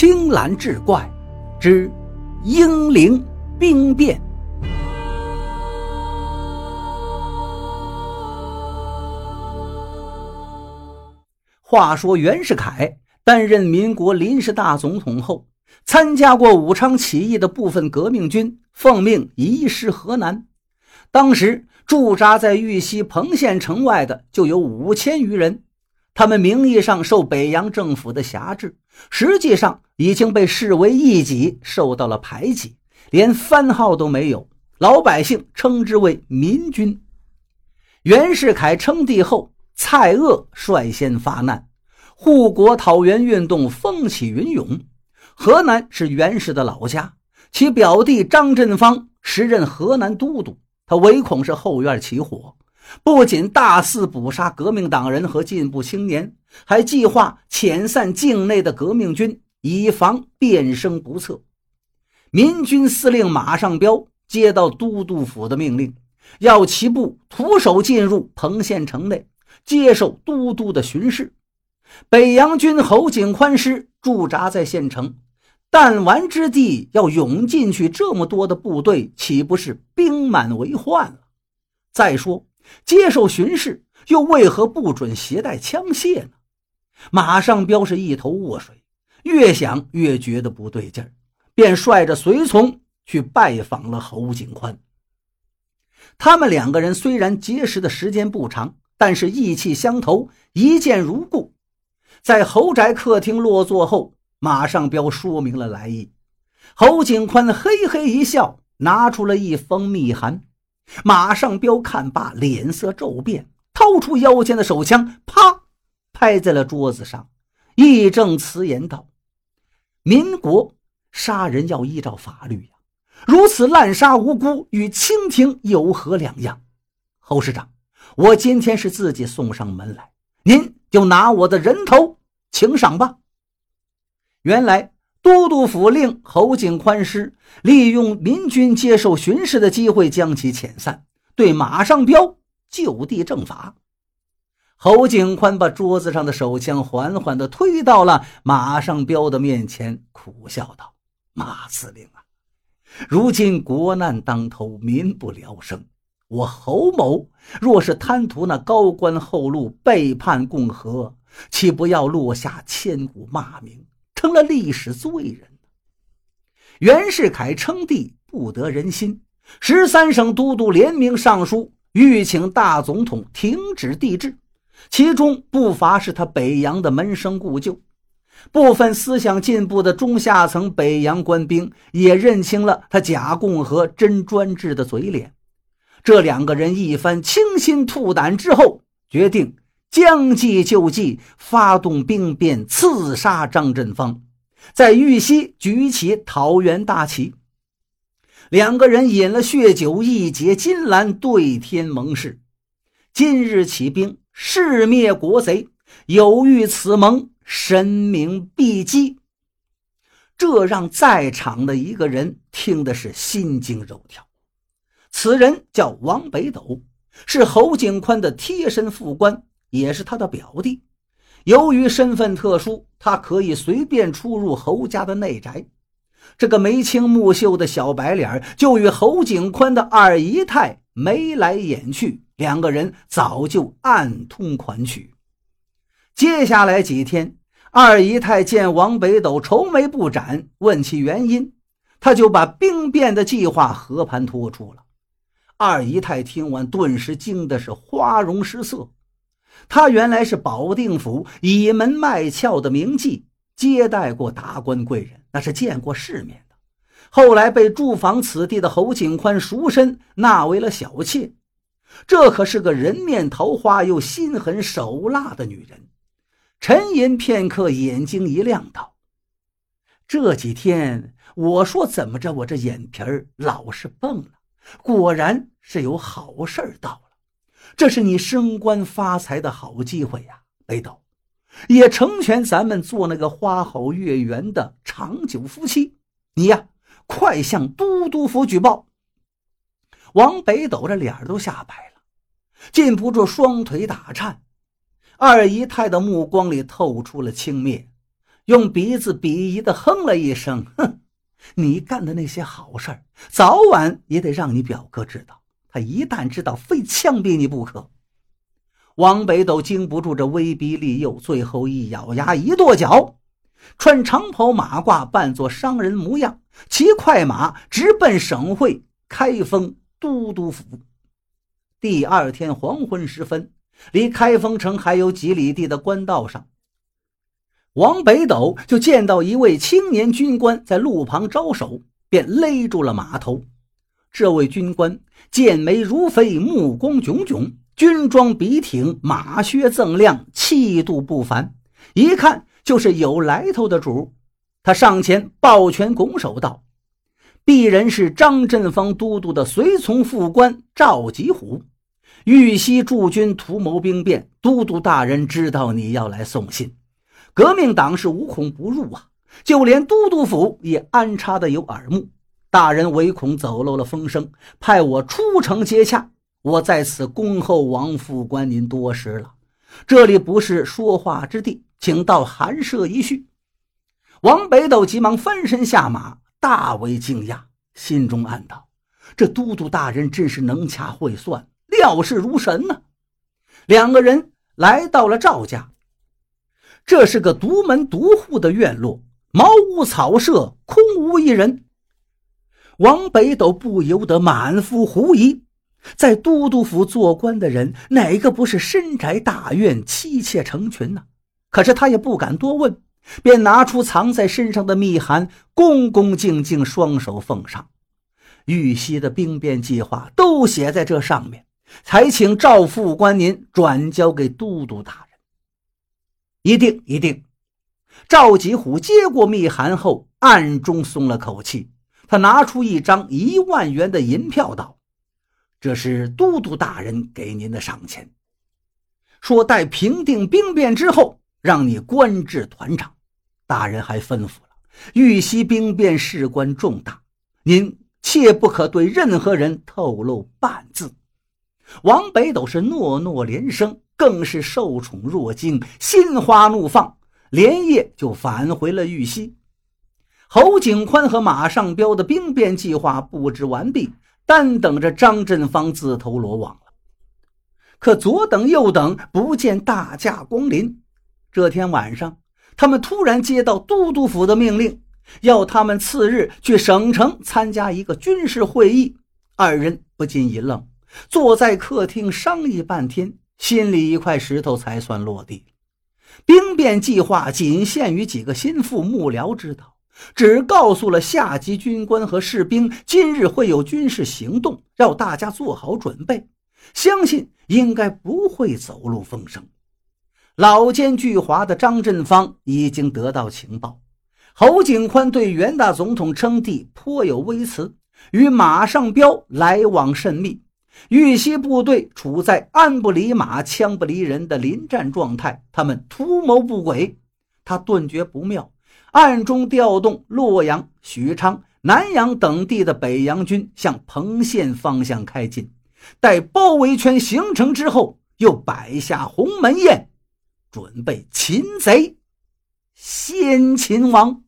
青蓝志怪之英灵兵变。话说袁世凯担任民国临时大总统后，参加过武昌起义的部分革命军奉命移师河南。当时驻扎在玉溪彭县城外的就有五千余人。他们名义上受北洋政府的辖制，实际上已经被视为异己，受到了排挤，连番号都没有。老百姓称之为民军。袁世凯称帝后，蔡锷率先发难，护国讨袁运动风起云涌。河南是袁氏的老家，其表弟张振芳时任河南都督，他唯恐是后院起火。不仅大肆捕杀革命党人和进步青年，还计划遣散境内的革命军，以防变声不测。民军司令马上彪接到都督府的命令，要其部徒手进入彭县城内，接受都督的巡视。北洋军侯景宽师驻扎在县城，弹丸之地，要涌进去这么多的部队，岂不是兵满为患了？再说。接受巡视，又为何不准携带枪械呢？马上彪是一头雾水，越想越觉得不对劲儿，便率着随从去拜访了侯景宽。他们两个人虽然结识的时间不长，但是意气相投，一见如故。在侯宅客厅落座后，马上彪说明了来意。侯景宽嘿嘿一笑，拿出了一封密函。马上彪看罢，脸色骤变，掏出腰间的手枪，啪，拍在了桌子上，义正辞严道：“民国杀人要依照法律呀，如此滥杀无辜，与清廷有何两样？侯师长，我今天是自己送上门来，您就拿我的人头请赏吧。”原来。都督府令侯景宽师利用民军接受巡视的机会将其遣散，对马上彪就地正法。侯景宽把桌子上的手枪缓缓地推到了马上彪的面前，苦笑道：“马司令啊，如今国难当头，民不聊生。我侯某若是贪图那高官厚禄，背叛共和，岂不要落下千古骂名？”成了历史罪人。袁世凯称帝不得人心，十三省都督联名上书，欲请大总统停止帝制，其中不乏是他北洋的门生故旧。部分思想进步的中下层北洋官兵也认清了他假共和真专制的嘴脸。这两个人一番倾心吐胆之后，决定。将计就计，发动兵变，刺杀张振芳，在玉溪举起桃园大旗。两个人饮了血酒，一结金兰，对天盟誓：今日起兵，誓灭国贼。有遇此盟，神明必击。这让在场的一个人听的是心惊肉跳。此人叫王北斗，是侯景宽的贴身副官。也是他的表弟，由于身份特殊，他可以随便出入侯家的内宅。这个眉清目秀的小白脸就与侯景宽的二姨太眉来眼去，两个人早就暗通款曲。接下来几天，二姨太见王北斗愁眉不展，问其原因，他就把兵变的计划和盘托出了。二姨太听完，顿时惊的是花容失色。他原来是保定府倚门卖俏的名妓，接待过达官贵人，那是见过世面的。后来被驻防此地的侯景宽赎身，纳为了小妾。这可是个人面桃花又心狠手辣的女人。沉吟片刻，眼睛一亮，道：“这几天我说怎么着，我这眼皮儿老是蹦了，果然是有好事到了。”这是你升官发财的好机会呀，北斗，也成全咱们做那个花好月圆的长久夫妻。你呀，快向都督府举报。王北斗这脸都吓白了，禁不住双腿打颤。二姨太的目光里透出了轻蔑，用鼻子鄙夷地哼了一声：“哼，你干的那些好事，早晚也得让你表哥知道。他一旦知道，非枪毙你不可。”王北斗经不住这威逼利诱，最后一咬牙，一跺脚，穿长袍马褂，扮作商人模样，骑快马直奔省会开封都督府。第二天黄昏时分，离开封城还有几里地的官道上，王北斗就见到一位青年军官在路旁招手，便勒住了马头。这位军官剑眉如飞，目光炯炯。军装笔挺，马靴锃亮，气度不凡，一看就是有来头的主。他上前抱拳拱手道：“鄙人是张振芳都督的随从副官赵吉虎，玉溪驻军图谋兵变，都督大人知道你要来送信，革命党是无孔不入啊，就连都督府也安插的有耳目。大人唯恐走漏了风声，派我出城接洽。”我在此恭候王副官您多时了，这里不是说话之地，请到寒舍一叙。王北斗急忙翻身下马，大为惊讶，心中暗道：这都督大人真是能掐会算，料事如神呢。两个人来到了赵家，这是个独门独户的院落，茅屋草舍，空无一人。王北斗不由得满腹狐疑。在都督府做官的人，哪个不是深宅大院、妻妾成群呢？可是他也不敢多问，便拿出藏在身上的密函，恭恭敬敬双手奉上。玉溪的兵变计划都写在这上面，才请赵副官您转交给都督大人。一定一定。赵吉虎接过密函后，暗中松了口气。他拿出一张一万元的银票，道。这是都督大人给您的赏钱，说待平定兵变之后，让你官至团长。大人还吩咐了，玉溪兵变事关重大，您切不可对任何人透露半字。王北斗是诺诺连声，更是受宠若惊，心花怒放，连夜就返回了玉溪。侯景宽和马上彪的兵变计划布置完毕。单等着张振芳自投罗网了，可左等右等不见大驾光临。这天晚上，他们突然接到都督府的命令，要他们次日去省城参加一个军事会议。二人不禁一愣，坐在客厅商议半天，心里一块石头才算落地。兵变计划仅限于几个心腹幕僚知道。只告诉了下级军官和士兵，今日会有军事行动，让大家做好准备。相信应该不会走漏风声。老奸巨猾的张振芳已经得到情报，侯景宽对袁大总统称帝颇有微词，与马上彪来往甚密。豫西部队处在鞍不离马、枪不离人的临战状态，他们图谋不轨，他顿觉不妙。暗中调动洛阳、许昌、南阳等地的北洋军向彭县方向开进，待包围圈形成之后，又摆下鸿门宴，准备擒贼先擒王。